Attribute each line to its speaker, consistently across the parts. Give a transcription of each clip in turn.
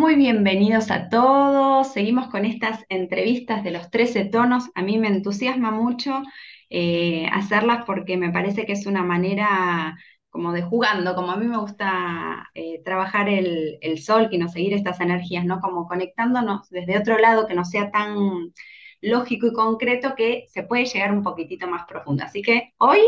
Speaker 1: Muy bienvenidos a todos. Seguimos con estas entrevistas de los 13 tonos. A mí me entusiasma mucho eh, hacerlas porque me parece que es una manera como de jugando, como a mí me gusta eh, trabajar el, el sol, y no seguir estas energías, ¿no? Como conectándonos desde otro lado que no sea tan lógico y concreto que se puede llegar un poquitito más profundo. Así que hoy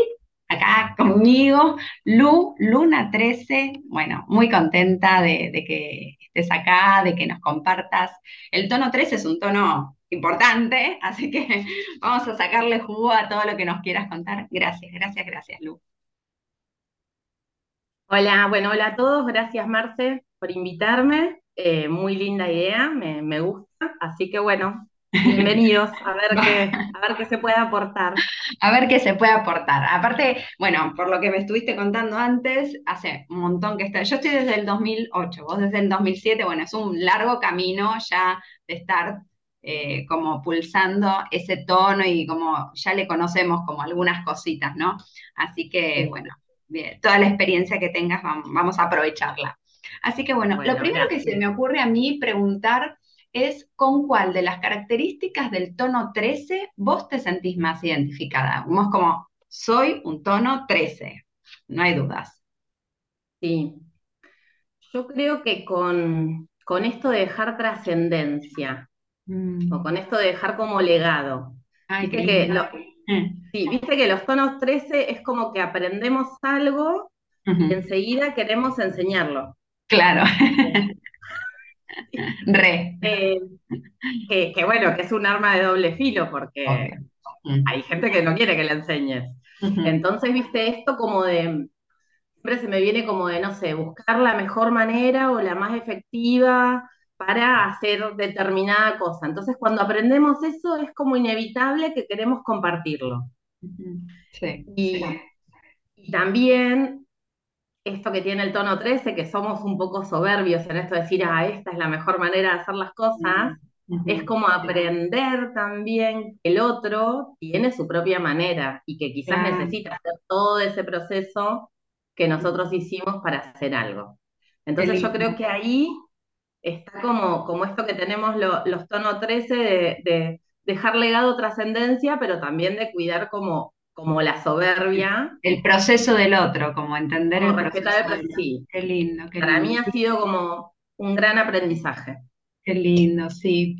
Speaker 1: acá conmigo, Lu, Luna 13, bueno, muy contenta de, que estés acá, de que nos compartas. El tono 13 es un tono importante, así que vamos a sacarle jugo a todo lo que nos quieras contar. Gracias, gracias, gracias, Lu.
Speaker 2: Hola, bueno, hola a todos, gracias Marce por invitarme, eh, muy linda idea, me, me gusta, así que bueno, Bienvenidos, a ver qué, a ver qué se puede aportar.
Speaker 1: A ver qué se puede aportar. Aparte, bueno, por lo que me estuviste contando antes, hace un montón que está. Yo estoy desde el 2008, vos desde el 2007, bueno, es un largo camino ya de estar eh, como pulsando ese tono y como ya le conocemos como algunas cositas, ¿no? Así que, bueno, toda la experiencia que tengas, vamos, a aprovecharla. Así que, bueno, lo primero que se me ocurre a mí preguntar es con cuál de las características del tono 13 vos te sentís más identificada. Como como, soy un tono 13, no hay dudas.
Speaker 2: Sí, yo creo que con, con esto de dejar trascendencia, mm. o con esto de dejar como legado. viste que mm. sí, viste que los tonos 13 es como que aprendemos algo y enseguida queremos enseñarlo.
Speaker 1: Claro. Re.
Speaker 2: Eh, que, bueno, que es un arma de doble filo, porque hay gente que no quiere que le enseñes. Entonces, viste, esto como de, siempre se me viene como de, no sé, buscar la mejor manera o la más efectiva para hacer determinada cosa. Entonces, cuando aprendemos eso, es como inevitable que queremos compartirlo.
Speaker 1: Sí,
Speaker 2: y, y también esto que tiene el tono 13, que somos un poco soberbios en esto de decir, ah, esta es la mejor manera de hacer las cosas, es como aprender también que el otro tiene su propia manera y que quizás necesita hacer todo ese proceso que nosotros hicimos para hacer algo. Entonces yo creo que ahí está como, como esto que tenemos los tonos 13 de, de dejar legado trascendencia, pero también de cuidar como como la soberbia.
Speaker 1: El proceso del otro, como entender el
Speaker 2: respetar
Speaker 1: proceso.
Speaker 2: El sí. Qué lindo. Para mí ha sido como un gran aprendizaje.
Speaker 1: Qué lindo, sí.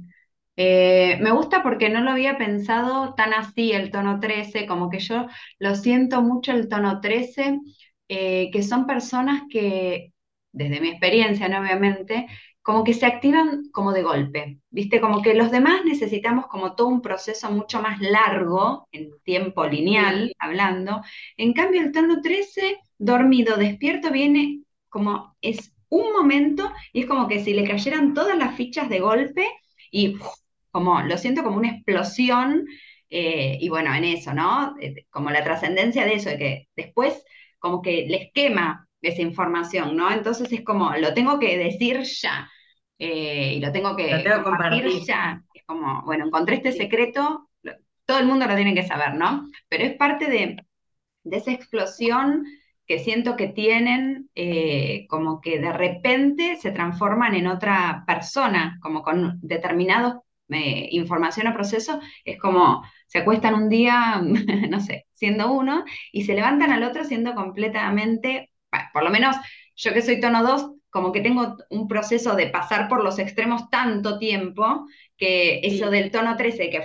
Speaker 1: Eh, me gusta porque no lo había pensado tan así el tono 13, como que yo lo siento mucho el tono 13, eh, que son personas que, desde mi experiencia, ¿no? obviamente, como que se activan como de golpe, ¿viste? Como que los demás necesitamos como todo un proceso mucho más largo, en tiempo lineal, hablando. En cambio, el tono 13, dormido, despierto, viene como es un momento y es como que si le cayeran todas las fichas de golpe y como lo siento como una explosión eh, y bueno, en eso, ¿no? Eh, como la trascendencia de eso, de que después como que les quema esa información, ¿no? Entonces es como, lo tengo que decir ya, eh, y lo tengo que compartir ya. Es como, bueno, encontré este secreto, todo el mundo lo tiene que saber, ¿no? Pero es parte de, esa explosión que siento que tienen, eh, como que de repente se transforman en otra persona, como con determinados eh, información o proceso, es como se acuestan un día, no sé, siendo uno, y se levantan al otro siendo completamente por lo menos yo que soy tono 2, como que tengo un proceso de pasar por los extremos tanto tiempo que eso del tono 13, que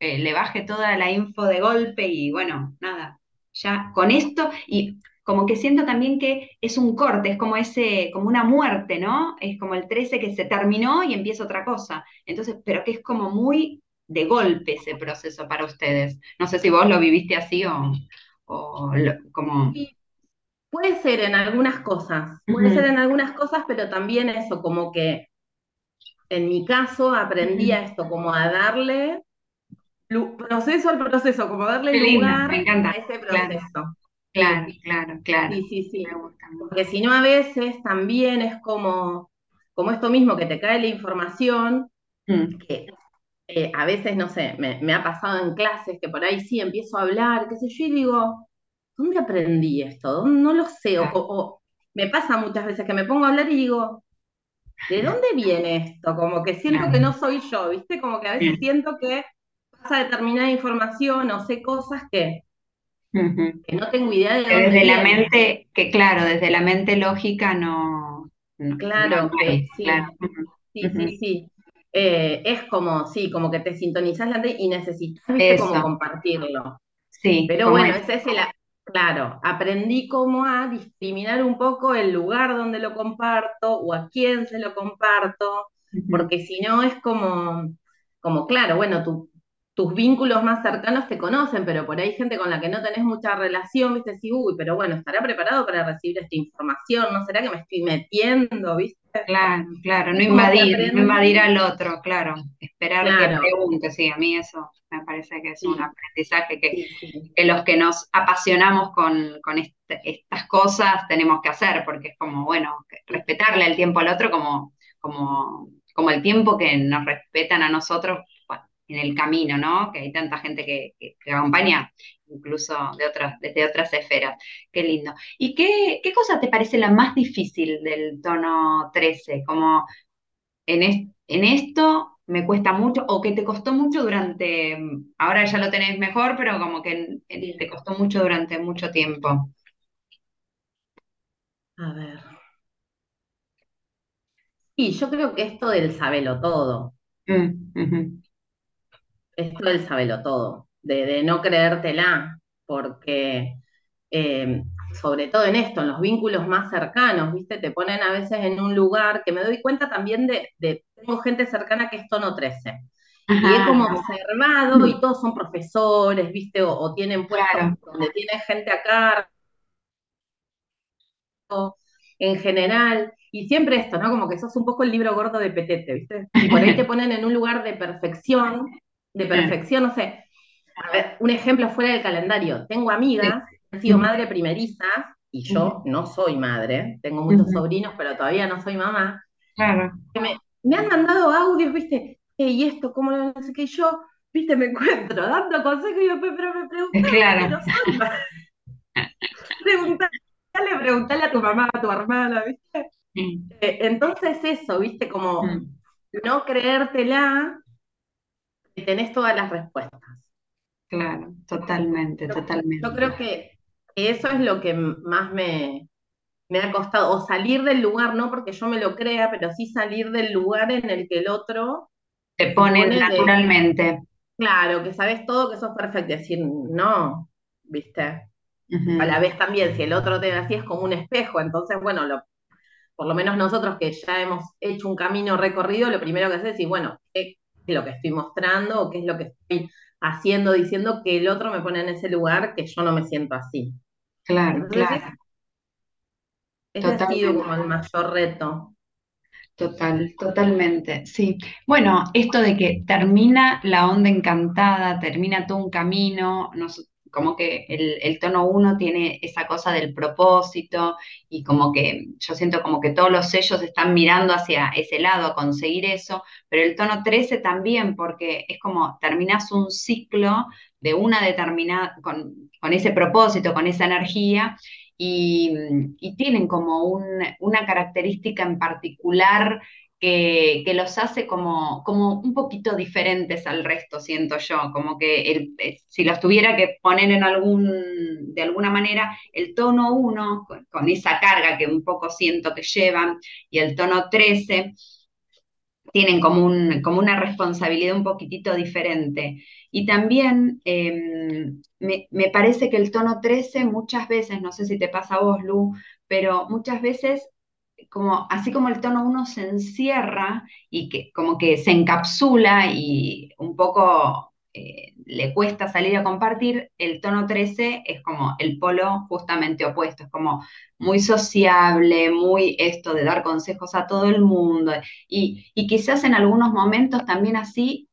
Speaker 1: eh, le baje toda la info de golpe y bueno, nada, ya con esto y como que siento también que es un corte, es como ese, como una muerte, ¿no? Es como el 13 que se terminó y empieza otra cosa. Entonces, pero que es como muy de golpe ese proceso para ustedes. No sé si vos lo viviste así o, o como...
Speaker 2: Puede ser en algunas cosas, puede ser en algunas cosas, pero también eso, como que en mi caso aprendí a esto, como a darle proceso al proceso, como darle lugar a ese proceso.
Speaker 1: Claro, claro, claro.
Speaker 2: Sí, sí, sí. Porque si no, a veces también es como, como esto mismo, que te cae la información, mm. que eh, a veces, no sé, me, me, ha pasado en clases que por ahí sí empiezo a hablar, qué sé yo, y digo, ¿dónde aprendí esto? No lo sé. O, me pasa muchas veces que me pongo a hablar y digo, ¿de dónde viene esto? Como que siento que no soy yo, ¿viste? Como que a veces siento que pasa determinada información o sé cosas que, que no tengo idea de dónde
Speaker 1: desde la mente, que claro, desde la mente lógica no, no, no
Speaker 2: Claro
Speaker 1: hay, claro.
Speaker 2: sí, sí, sí, sí. Eh, es como, sí, como que te sintonizás la mente y necesitas, viste, como compartirlo.
Speaker 1: sí,
Speaker 2: Pero bueno,
Speaker 1: es.
Speaker 2: ese es el, claro, aprendí cómo a discriminar un poco el lugar donde lo comparto o a quién se lo comparto, porque si no es como, como claro, bueno, tu- tus vínculos más cercanos te conocen, pero por ahí gente con la que no tenés mucha relación, viste, sí, uy, pero bueno, ¿estará preparado para recibir esta información? ¿No será que me estoy metiendo, viste?
Speaker 1: Claro, claro, no invadir, no invadir al otro, claro, esperar que pregunte, sí, a mí eso me parece que es un aprendizaje que,
Speaker 2: sí, sí,
Speaker 1: que los que nos apasionamos con, con este- estas cosas tenemos que hacer, porque es como, bueno, respetarle el tiempo al otro como, como, como el tiempo que nos respetan a nosotros en el camino, ¿no? Que hay tanta gente que, que, que acompaña, incluso de otras, desde otras esferas. Qué lindo. ¿Y qué, qué cosa te parece la más difícil del tono 13? Como en, es- en esto me cuesta mucho, o que te costó mucho durante, ahora ya lo tenés mejor, pero como que te
Speaker 2: sí.
Speaker 1: costó mucho durante mucho tiempo.
Speaker 2: A ver. Y yo creo que esto del sabelo todo,
Speaker 1: Mm.
Speaker 2: Esto del sabelo todo, de, de no creértela, porque eh, sobre todo en esto, en los vínculos más cercanos, ¿viste? Te ponen a veces en un lugar que me doy cuenta también de, de tengo gente cercana que es tono 13. Y
Speaker 1: Ajá,
Speaker 2: como observado y todos son profesores, ¿viste? O, o tienen puestos
Speaker 1: claro,
Speaker 2: donde tienen gente a cargo en general, y siempre esto, ¿no? Como que sos un poco el libro gordo de Petete, ¿viste? Y por ahí te ponen en un lugar de perfección, de perfección, no sé. A ver, un ejemplo fuera del calendario. Tengo
Speaker 1: sí,
Speaker 2: amigas que han sido madre primerizas, y yo no soy madre, tengo muchos sobrinos, pero todavía no soy mamá,
Speaker 1: claro,
Speaker 2: que me, me han mandado audios, ¿viste? "Eh, y esto, ¿cómo lo no sé qué? Yo, ¿viste? Me encuentro dando consejos y yo, pero me que
Speaker 1: claro.
Speaker 2: no soy. Preguntale, preguntale a tu mamá, a tu hermana, ¿viste? Eh, Entonces eso, viste, como
Speaker 1: mm,
Speaker 2: no creértela que tenés todas las respuestas.
Speaker 1: claro, totalmente,
Speaker 2: Yo, yo creo
Speaker 1: totalmente.
Speaker 2: que eso es lo que más me, me ha costado, o salir del lugar, no porque yo me lo crea, pero sí salir del lugar en el que el otro
Speaker 1: Te
Speaker 2: pone de,
Speaker 1: naturalmente.
Speaker 2: claro, que sabes todo, que sos perfecto, decir, no, viste. A la vez también, si el otro te ve así, es como un espejo, entonces, bueno, lo, por lo menos nosotros que ya hemos hecho un camino recorrido, lo primero que haces es decir, bueno, ¿qué es lo que estoy mostrando o qué es lo que estoy haciendo, diciendo que el otro me pone en ese lugar que yo no me siento así?
Speaker 1: Claro,
Speaker 2: Entonces,
Speaker 1: claro,
Speaker 2: ese ha sido como el mayor reto.
Speaker 1: Total, totalmente, sí. Bueno, esto de que termina la onda encantada, termina todo un camino, nos- como que el, tono uno tiene esa cosa del propósito y como que yo siento como que todos los sellos están mirando hacia ese lado a conseguir eso, pero el tono 13 también, porque es como terminas un ciclo de una determinada, con, con ese propósito, con esa energía y, tienen como un- una característica en particular que, los hace como, como un poquito diferentes al resto, siento yo, como que eh, si los tuviera que poner en algún, de alguna manera, el tono uno con, con esa carga que un poco siento que llevan, y el tono 13 tienen como, un, como una responsabilidad un poquitito diferente. Y también eh, me, me parece que el tono 13 muchas veces, no sé si te pasa a vos, Lu, pero muchas veces como, así como el tono uno se encierra y que como que se encapsula y un poco eh, le cuesta salir a compartir, el tono 13 es como el polo justamente opuesto, es como muy sociable, muy esto de dar consejos a todo el mundo y, y quizás en algunos momentos también así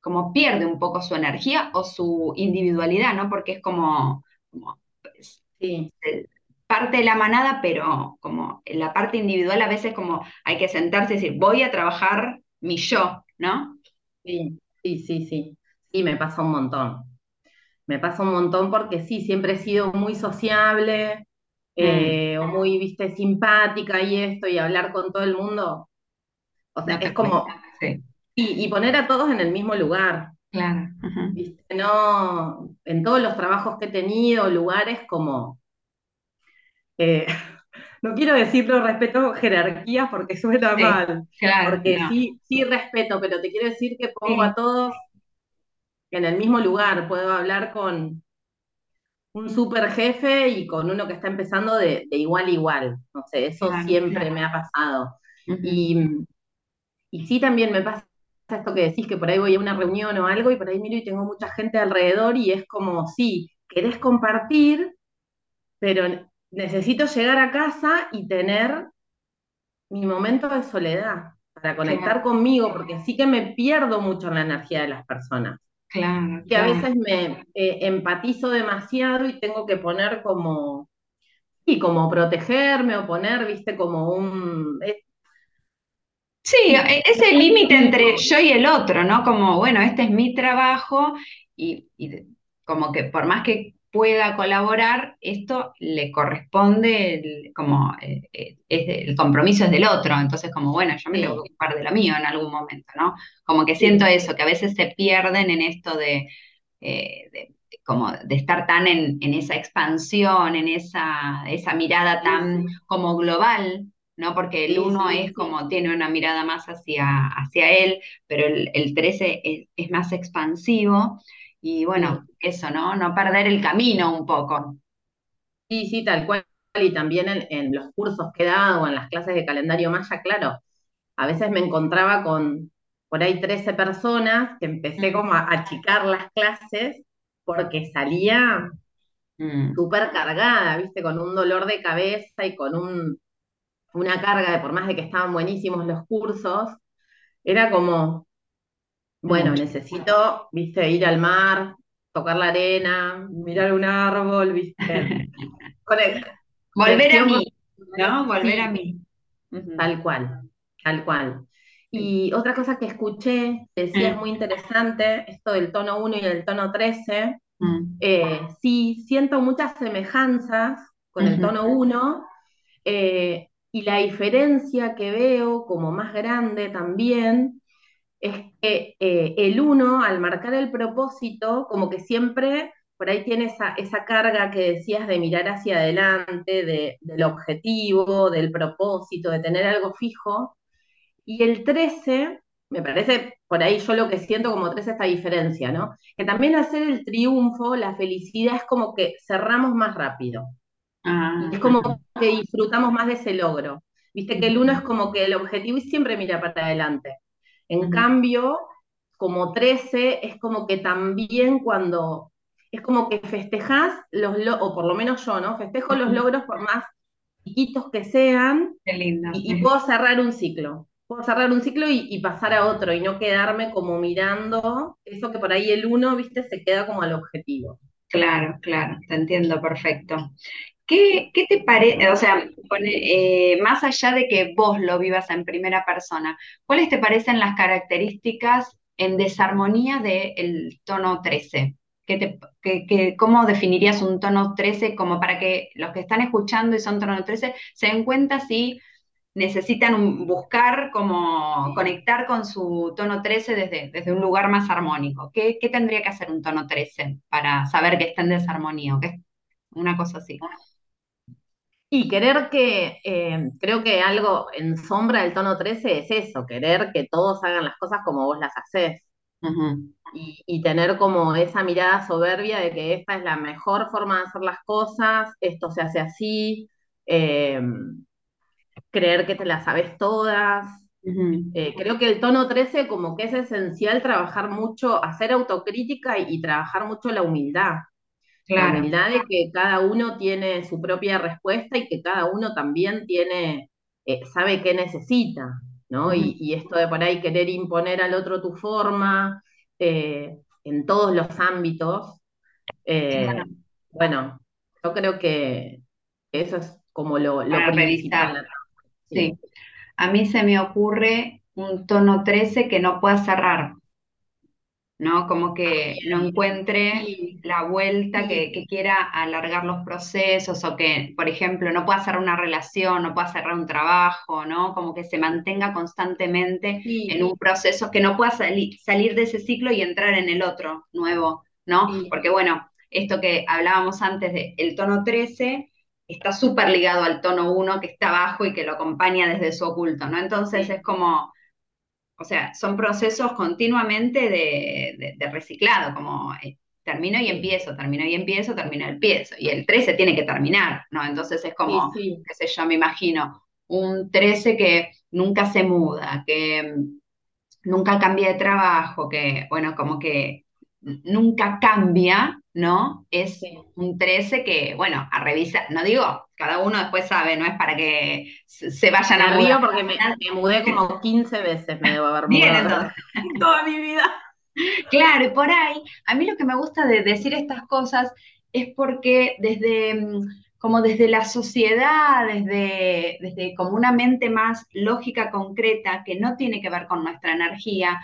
Speaker 1: como pierde un poco su energía o su individualidad, ¿no? Porque es como, como pues,
Speaker 2: Sí,
Speaker 1: parte de la manada, pero como en la parte individual a veces como hay que sentarse y decir, voy a trabajar mi yo, ¿no?
Speaker 2: sí, sí, sí, sí. Sí, me pasa un montón. Me pasa un montón porque sí, siempre he sido muy sociable,
Speaker 1: Mm,
Speaker 2: eh, o muy, viste, simpática y esto, y hablar con todo el mundo. O sea,
Speaker 1: no
Speaker 2: es como.
Speaker 1: Sí,
Speaker 2: y, y poner a todos en el mismo lugar,
Speaker 1: claro.
Speaker 2: ¿viste? No, en todos los trabajos que he tenido, lugares como, eh, no quiero decirlo respeto jerarquías porque suena
Speaker 1: Sí,
Speaker 2: mal,
Speaker 1: claro,
Speaker 2: porque
Speaker 1: no.
Speaker 2: sí, sí respeto, pero te quiero decir que pongo a todos en el mismo lugar, puedo hablar con un super jefe y con uno que está empezando de, de igual a igual. No sé, eso
Speaker 1: claro,
Speaker 2: siempre
Speaker 1: claro.
Speaker 2: me ha pasado. Y, y sí también me pasa esto que decís, que por ahí voy a una reunión o algo y por ahí miro y tengo mucha gente alrededor y es como, sí, querés compartir, pero necesito llegar a casa y tener mi momento de soledad para conectar
Speaker 1: Claro,
Speaker 2: conmigo, porque sí que me pierdo mucho en la energía de las personas.
Speaker 1: claro,
Speaker 2: Que a veces me eh, empatizo demasiado y tengo que poner como Y como protegerme o poner, viste, como un... eh,
Speaker 1: Sí, e- ese límite entre yo y el otro, ¿no? Como, bueno, este es mi trabajo y, como que por más que pueda colaborar, esto le corresponde, el- como eh, eh, es el compromiso es del otro, entonces como, bueno, yo me tengo que ocupar de lo mío en algún momento, ¿no? Como que siento eso, que a veces se pierden en esto de, eh, de- como de estar tan en, en esa expansión, en esa, esa mirada tan como global ¿no? Porque el
Speaker 2: sí,
Speaker 1: uno
Speaker 2: sí,
Speaker 1: es como, tiene una mirada más hacia, hacia él, pero el, el 13 es, es más expansivo y bueno, eso, ¿no? No perder el camino un poco.
Speaker 2: sí, sí, tal cual. Y también en, en los cursos que he dado o en las clases de calendario maya, claro, a veces me encontraba con por ahí 13 personas que empecé como a achicar las clases porque salía
Speaker 1: mm,
Speaker 2: súper cargada, viste, con un dolor de cabeza y con un, una carga de por más de que estaban buenísimos los cursos, era como, bueno,
Speaker 1: mucho.
Speaker 2: necesito, viste, ir al mar, tocar la arena, mirar un árbol, viste,
Speaker 1: Volver a mí, ¿no? Volver a mí.
Speaker 2: Tal cual, tal cual. Y otra cosa que escuché, que decías
Speaker 1: Mm,
Speaker 2: muy interesante, esto del tono uno y del tono 13
Speaker 1: mm,
Speaker 2: eh, sí, siento muchas semejanzas con el tono uno eh, y la diferencia que veo como más grande también es que eh, el uno, al marcar el propósito, como que siempre por ahí tiene esa, esa carga que decías de mirar hacia adelante, de, del objetivo, del propósito, de tener algo fijo. Y el 13 me parece por ahí yo lo que siento como 13 esta diferencia, ¿no? Que también hacer el triunfo, la felicidad es como que cerramos más rápido.
Speaker 1: Ah,
Speaker 2: es como que disfrutamos más de ese logro. Viste que el uno es como que el objetivo y siempre mira para adelante. En cambio, como 13 es como que también cuando, es como que festejás los, lo- o por lo menos yo, ¿no? Festejo los logros por más chiquitos que sean
Speaker 1: Qué lindo.
Speaker 2: y, y puedo cerrar un ciclo. Puedo cerrar un ciclo y, y pasar a otro y no quedarme como mirando eso que por ahí el uno, viste, se queda como al objetivo.
Speaker 1: Claro, claro, te entiendo perfecto. ¿Qué, qué te parece, o sea, eh, más allá de que vos lo vivas en primera persona, ¿cuáles te parecen las características en desarmonía del tono 13? ¿Qué te, qué- qué- cómo definirías un tono 13 como para que los que están escuchando y son tono 13 se den cuenta si necesitan buscar como conectar con su tono 13 desde, desde un lugar más armónico? ¿Qué, qué tendría que hacer un tono 13 para saber que está en desarmonía? Una cosa así.
Speaker 2: Y querer que, eh, creo que algo en sombra del tono 13 es eso, querer que todos hagan las cosas como vos las haces. Y, y tener como esa mirada soberbia de que esta es la mejor forma de hacer las cosas, esto se hace así, eh, creer que te las sabes todas. Eh, creo que el tono 13 como que es esencial trabajar mucho, hacer autocrítica y, y trabajar mucho la humildad. La
Speaker 1: Claro.
Speaker 2: humildad de que cada uno tiene su propia respuesta y que cada uno también tiene, eh, sabe qué necesita, ¿no? Y, y esto de por ahí querer imponer al otro tu forma, eh, en todos los ámbitos, eh,
Speaker 1: Claro,
Speaker 2: bueno, yo creo que eso es como lo, lo
Speaker 1: para
Speaker 2: principal.
Speaker 1: Sí.
Speaker 2: Sí.
Speaker 1: A mí se me ocurre un tono 13 que no pueda cerrar. ¿No? Como que no encuentre la vuelta, que, quiera alargar los procesos o que, por ejemplo, no pueda cerrar una relación, no pueda cerrar un trabajo, ¿no? Como que se mantenga constantemente en un proceso, que no pueda sali- salir de ese ciclo y entrar en el otro nuevo, ¿no?
Speaker 2: sí,
Speaker 1: Porque bueno, esto que hablábamos antes de el tono 13 está súper ligado al tono uno que está abajo y que lo acompaña desde su oculto, ¿no? Entonces es como o sea, son procesos continuamente de, de- de reciclado, como eh, termino y empiezo, termino y empiezo, termino y empiezo. Y el 13 tiene que terminar, ¿no? Entonces es como,
Speaker 2: sí,
Speaker 1: qué sé yo, me imagino, un 13 que nunca se muda, que mm, nunca cambia de trabajo, que, bueno, como que nunca cambia, ¿no? Es
Speaker 2: sí.
Speaker 1: un 13 que, bueno, a revisar, no digo, cada uno después sabe, no es para que se vayan a
Speaker 2: Me
Speaker 1: mudar.
Speaker 2: río porque me, me mudé como 15 veces, me debo haber mudado
Speaker 1: entonces.
Speaker 2: en toda mi vida.
Speaker 1: Claro, y por ahí, a mí lo que me gusta de decir estas cosas es porque desde, mm, como desde la sociedad, desde, desde como una mente más lógica, concreta, que no tiene que ver con nuestra energía,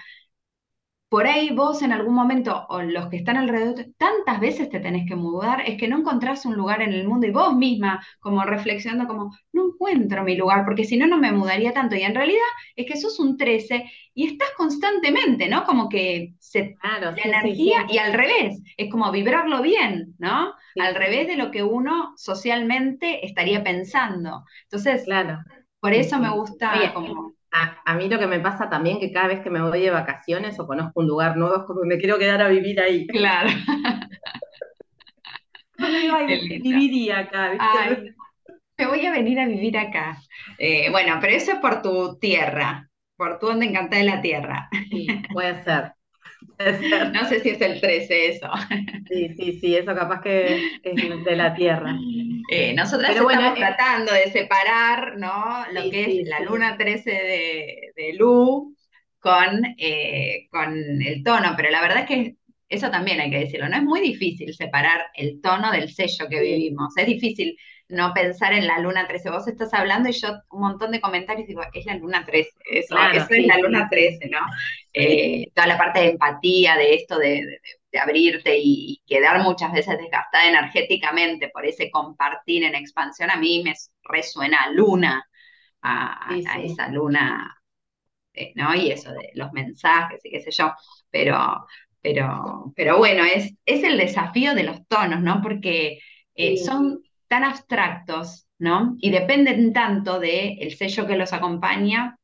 Speaker 1: por ahí vos en algún momento, o los que están alrededor, tantas veces te tenés que mudar, es que no encontrás un lugar en el mundo y vos misma, como reflexionando, como, no encuentro mi lugar, porque si no, no me mudaría tanto. Y en realidad es que sos un 13 y estás constantemente, ¿no? Como que se,
Speaker 2: Claro,
Speaker 1: la
Speaker 2: sí,
Speaker 1: energía,
Speaker 2: sí,
Speaker 1: y al revés, es como vibrarlo bien, ¿no? Al revés de lo que uno socialmente estaría pensando. Entonces,
Speaker 2: claro,
Speaker 1: por eso me gusta
Speaker 2: Oye,
Speaker 1: como,
Speaker 2: a, a mí lo que me pasa también que cada vez que me voy de vacaciones o conozco un lugar nuevo es como que me quiero quedar a vivir ahí.
Speaker 1: claro,
Speaker 2: viviría acá,
Speaker 1: Ay,
Speaker 2: ¿viste?
Speaker 1: Me voy a venir a vivir acá. Eh, bueno, pero eso es por tu tierra, por tu onda encantada de la tierra.
Speaker 2: Sí, puede ser.
Speaker 1: No sé si es el 13 eso.
Speaker 2: Sí, sí, sí, eso capaz que es de la tierra.
Speaker 1: Eh, nosotras
Speaker 2: Pero bueno,
Speaker 1: estamos
Speaker 2: eh,
Speaker 1: tratando de separar, ¿no? Lo
Speaker 2: sí,
Speaker 1: que es
Speaker 2: sí,
Speaker 1: la luna 13 de, de Lu con, eh, con el tono, pero la verdad es que eso también hay que decirlo, no es muy difícil separar el tono del sello que vivimos, es difícil no pensar en la luna 13. Vos estás hablando y yo un montón de comentarios digo, es la luna 13, eso,
Speaker 2: claro,
Speaker 1: eso es la luna
Speaker 2: sí,
Speaker 1: 13, ¿no?
Speaker 2: sí,
Speaker 1: Eh, toda la parte de empatía, de esto, de, de- de abrirte y, y quedar muchas veces desgastada energéticamente por ese compartir en expansión, a mí me resuena a luna, a,
Speaker 2: sí,
Speaker 1: a
Speaker 2: sí,
Speaker 1: esa luna eh, ¿no? Y eso de los mensajes y qué sé yo, pero, pero, pero bueno, es, es el desafío de los tonos, ¿no? Porque eh, son tan abstractos, ¿no? Y dependen tanto del sello que los acompaña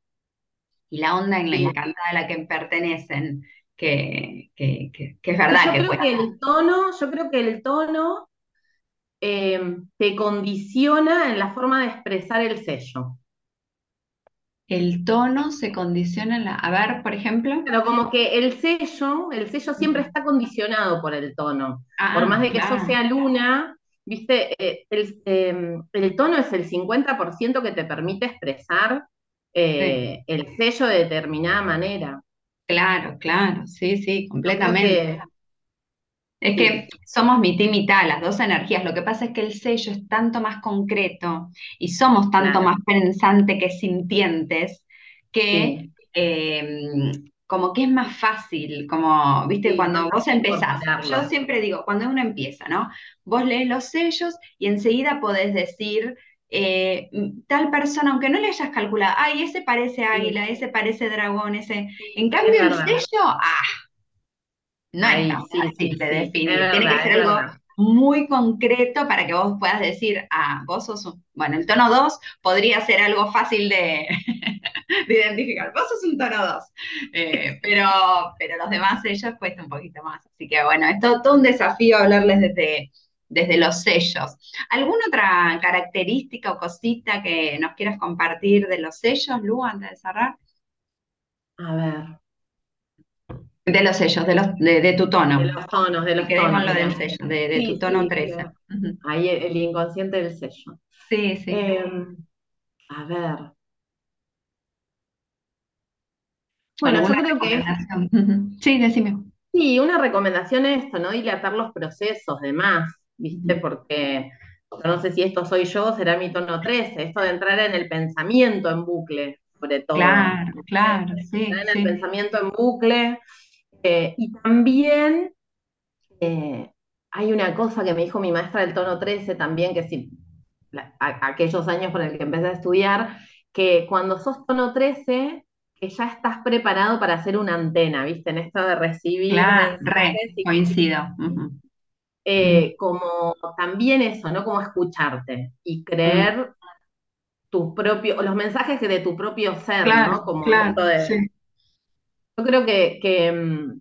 Speaker 1: y la onda en la encantada a la que pertenecen, que, que, que, que es verdad
Speaker 2: yo
Speaker 1: que
Speaker 2: creo que el tono, yo creo que el tono eh, te condiciona en la forma de expresar el sello.
Speaker 1: El tono se condiciona en la... A ver, por ejemplo.
Speaker 2: Pero como que el sello, el sello siempre está condicionado por el tono. Por
Speaker 1: Ah,
Speaker 2: más de que yo
Speaker 1: claro.
Speaker 2: sea luna, viste, Eh, el, eh, el tono es el 50% que te permite expresar
Speaker 1: Sí,
Speaker 2: eh, el sello de determinada manera.
Speaker 1: claro, claro, sí, sí, completamente. Es que somos mitad y mitad, las dos energías. Lo que pasa es que el sello es tanto más concreto y somos tanto más
Speaker 2: claro,
Speaker 1: pensantes que sintientes que
Speaker 2: sí,
Speaker 1: eh, como que es más fácil, como, viste,
Speaker 2: sí,
Speaker 1: cuando vos empezás, yo siempre digo, cuando uno empieza, ¿no? Vos lees los sellos y enseguida podés decir, eh, tal persona, aunque no le hayas calculado, ay, ese parece
Speaker 2: Sí,
Speaker 1: águila, ese parece dragón, ese... En
Speaker 2: es
Speaker 1: cambio, el sello, ah, no es tan
Speaker 2: sí,
Speaker 1: fácil de definir. Tiene que ser algo
Speaker 2: verdad.
Speaker 1: Muy concreto para que vos puedas decir, ah, vos sos un... Bueno, el tono 2 podría ser algo fácil de, de identificar. Vos sos un tono 2. Eh, pero, pero los demás sellos cuesta un poquito más. Así que bueno, es todo, todo un desafío hablarles desde, desde los sellos. ¿Alguna otra característica o cosita que nos quieras compartir de los sellos, Lu, antes de cerrar?
Speaker 2: A ver,
Speaker 1: De los sellos, de, los, de, de tu
Speaker 2: de
Speaker 1: tono.
Speaker 2: los tonos, de los tonos,
Speaker 1: lo del sello, de, de tu tono
Speaker 2: sí,
Speaker 1: 13.
Speaker 2: que
Speaker 1: Ujú.
Speaker 2: ahí el, el inconsciente del sello.
Speaker 1: Sí, sí.
Speaker 2: Eh, a ver, bueno, yo
Speaker 1: ¿Alguna
Speaker 2: creo que.
Speaker 1: Sí, decime.
Speaker 2: sí, una recomendación es esto, ¿no? Dilatar los procesos, demás, ¿viste? Porque no sé si esto soy yo, será mi tono 13, esto de entrar en el pensamiento en bucle, sobre todo.
Speaker 1: Claro, claro, sí,
Speaker 2: Entrar en el pensamiento en bucle, Eh, y también eh, hay una cosa que me dijo mi maestra del tono 13 también, que si aquellos años por el que empecé a estudiar, que cuando sos tono 13, que ya estás preparado para hacer una antena, ¿viste? En esto de recibir
Speaker 1: claro, coincido.
Speaker 2: Eh, como también eso, ¿no? Como escucharte y creer tus propios, los mensajes de tu propio ser, ¿no? Como
Speaker 1: claro, de,
Speaker 2: Yo creo que, que, mm,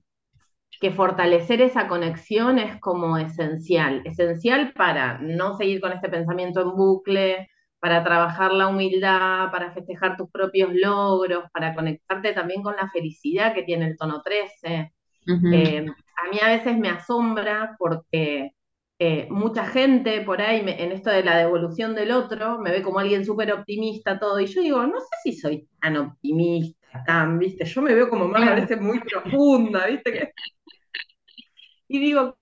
Speaker 2: que, fortalecer esa conexión es como esencial, esencial para no seguir con este pensamiento en bucle, para trabajar la humildad, para festejar tus propios logros, para conectarte también con la felicidad que tiene el tono 13 a mí a veces me asombra porque eh, mucha gente por ahí en esto de la devolución del otro me ve como alguien súper optimista todo y yo digo, no sé si soy tan optimista, viste, yo me veo como más a veces muy profunda, viste. Y digo,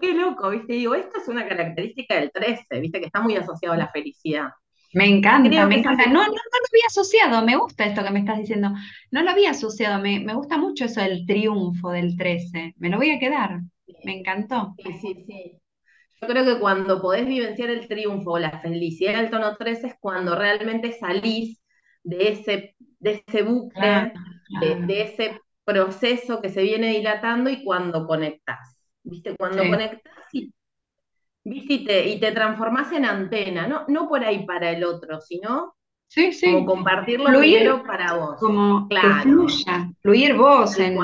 Speaker 2: qué loco, viste, digo, esto es una característica del 13, viste, que está muy asociado a la felicidad.
Speaker 1: Me encanta, me encanta. No, no, no lo había asociado, me gusta esto que me estás diciendo. No lo había asociado, me, me gusta mucho eso del triunfo del 13. Me lo voy a quedar, me encantó.
Speaker 2: Sí, sí, sí. Yo creo que cuando podés vivenciar el triunfo o la felicidad del tono 13 es cuando realmente salís de ese, de ese bucle, De, ese proceso que se viene dilatando y cuando conectás. ¿Viste? Cuando conectás y ¿viste? Y te, transformás en antena, no, no por ahí para el otro, sino
Speaker 1: sí, sí.
Speaker 2: como compartirlo primero para vos.
Speaker 1: Como claro. que fluya, fluir vos. En,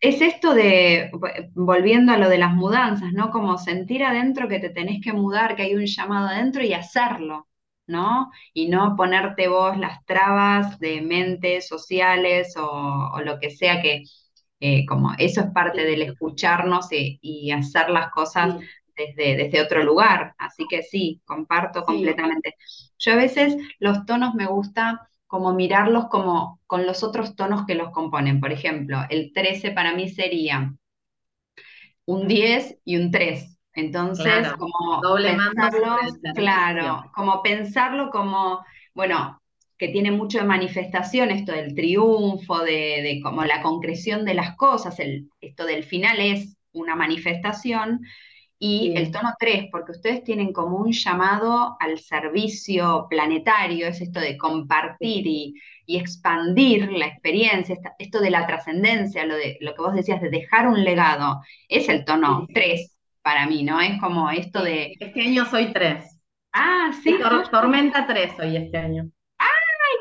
Speaker 1: es esto de, volviendo a lo de las mudanzas, ¿no? Como sentir adentro que te tenés que mudar, que hay un llamado adentro y hacerlo, ¿no? Y no ponerte vos las trabas de mentes sociales o, lo que sea que, eh, como eso es parte del escucharnos y, hacer las cosas desde, otro lugar. Así que sí, comparto completamente. Yo a veces los tonos me gusta como mirarlos como con los otros tonos que los componen. Por ejemplo, el 13 para mí sería un 10 y un 3. Entonces, como
Speaker 2: doble
Speaker 1: pensarlo, claro, como pensarlo como, bueno, que tiene mucho de manifestación, esto del triunfo, de, de como la concreción de las cosas, el, esto del final es una manifestación, y el tono 3, porque ustedes tienen como un llamado al servicio planetario, es esto de compartir y, expandir la experiencia, esto de la trascendencia, lo, de, lo que vos decías de dejar un legado, es el tono 3 para mí, ¿no? Es como esto de...
Speaker 2: Este año soy 3.
Speaker 1: Ah, sí.
Speaker 2: tormenta 3 hoy este año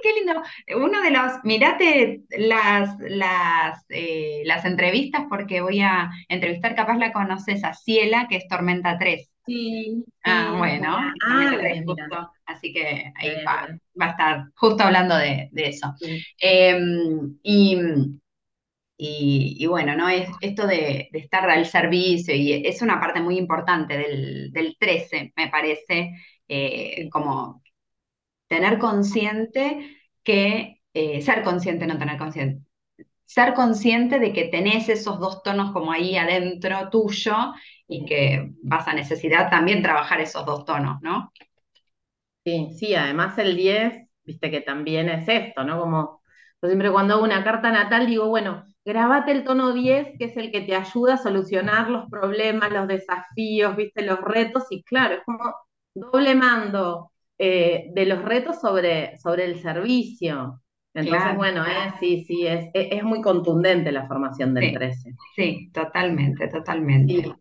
Speaker 1: qué lindo. Uno de los, mirate las, las, eh, las entrevistas porque voy a entrevistar, capaz la conoces a Ciela, que es Tormenta 3.
Speaker 2: Sí.
Speaker 1: Ah, bueno. Ah, así que ahí va, a estar justo hablando de, eso. Em, y, bueno, ¿no? Es esto de, estar al servicio, y es una parte muy importante del, del 13, me parece, eh, como tener consciente que, eh, ser consciente, no tener consciente, ser consciente de que tenés esos dos tonos como ahí adentro tuyo y que vas a necesitar también trabajar esos dos tonos, ¿no?
Speaker 2: Sí, sí, además el 10, viste que también es esto, ¿no? Como yo siempre cuando hago una carta natal digo, bueno, grabate el tono 10, que es el que te ayuda a solucionar los problemas, los desafíos, viste, los retos, y claro, es como doble mando, eh, de los retos sobre, sobre el servicio. Entonces, bueno, eh, sí, sí, es, es, muy contundente la formación del 13.
Speaker 1: Sí, totalmente, totalmente.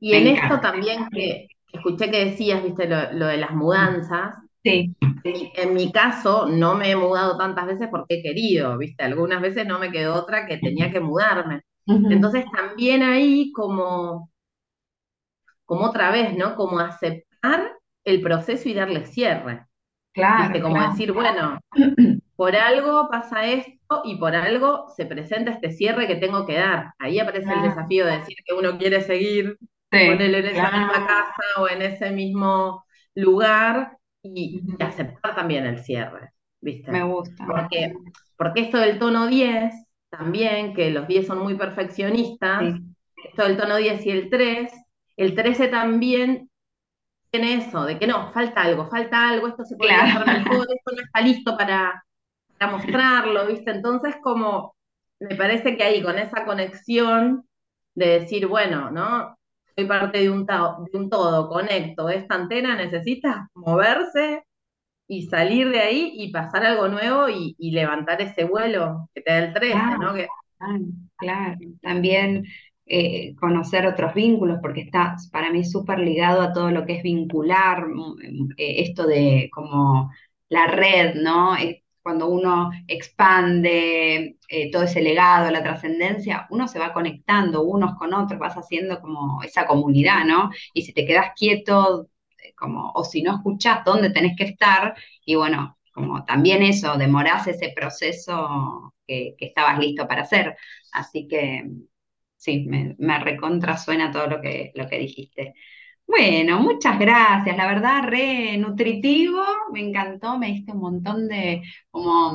Speaker 2: Y en esto también que escuché que decías, viste, lo, de las mudanzas.
Speaker 1: Sí.
Speaker 2: En, mi caso, no me he mudado tantas veces porque he querido, viste, algunas veces no me quedó otra que tenía que mudarme. Entonces, también ahí como, como otra vez, ¿no? Como aceptar el proceso y darle cierre.
Speaker 1: Claro.
Speaker 2: Como decir, bueno, por algo pasa esto y por algo se presenta este cierre que tengo que dar. Ahí aparece el desafío de decir que uno quiere seguir él en esa misma casa o en ese mismo lugar y, aceptar también el cierre. ¿viste?
Speaker 1: Me gusta.
Speaker 2: Porque, porque esto del tono 10, también, que los 10 son muy perfeccionistas, esto del tono 10 y el 3, el 13 también tiene eso, de que no, falta algo, falta algo, esto se puede hacer mejor, esto no está listo para, mostrarlo, ¿viste? Entonces, como me parece que ahí con esa conexión de decir, bueno, ¿no? Soy parte de un, de un todo, conecto, esta antena necesita moverse y salir de ahí y pasar algo nuevo y, levantar ese vuelo que te da el 13, ¿no?
Speaker 1: claro, también eh, conocer otros vínculos, porque está para mí súper ligado a todo lo que es vincular, mm, eh, esto de como la red, ¿no? Cuando uno expande eh, todo ese legado, la trascendencia, uno se va conectando unos con otros, vas haciendo como esa comunidad, ¿no? Y si te quedas quieto, como, o si no escuchás dónde tenés que estar, y bueno, como también eso, demorás ese proceso que, estabas listo para hacer. Así que sí, me, me recontra todo lo que, lo que dijiste. Bueno, muchas gracias, la verdad, re nutritivo, me encantó, me diste un montón de como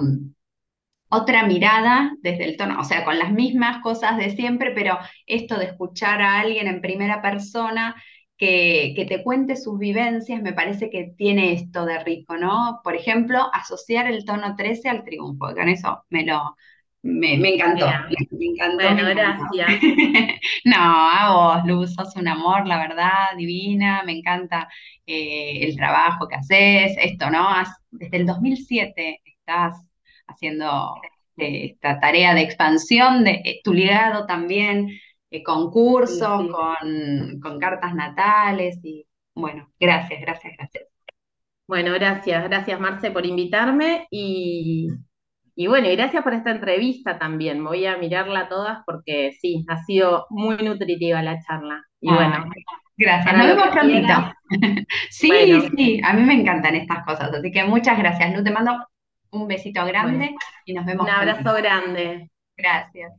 Speaker 1: otra mirada desde el tono, o sea, con las mismas cosas de siempre, pero esto de escuchar a alguien en primera persona que, que, te cuente sus vivencias, me parece que tiene esto de rico, ¿no? Por ejemplo, asociar el tono 13 al triunfo, con eso me lo, me, encantó, me encantó.
Speaker 2: Bueno, gracias.
Speaker 1: no, a vos, Luz, sos un amor, la verdad, divina, me encanta eh, el trabajo que haces, esto, ¿no? desde el 2007 estás haciendo eh, esta tarea de expansión, de eh, tu legado también, concursos, Con, con cartas natales y bueno, gracias, gracias, gracias.
Speaker 2: Bueno, gracias, gracias Marce por invitarme y y bueno, y gracias por esta entrevista también. Voy a mirarla todas porque sí, ha sido muy nutritiva la charla. Y bueno,
Speaker 1: gracias. Nos vemos prontito. sí, sí, a mí me encantan estas cosas. Así que muchas gracias, Lu. Te mando un besito grande y nos vemos.
Speaker 2: Un abrazo grande.
Speaker 1: Gracias.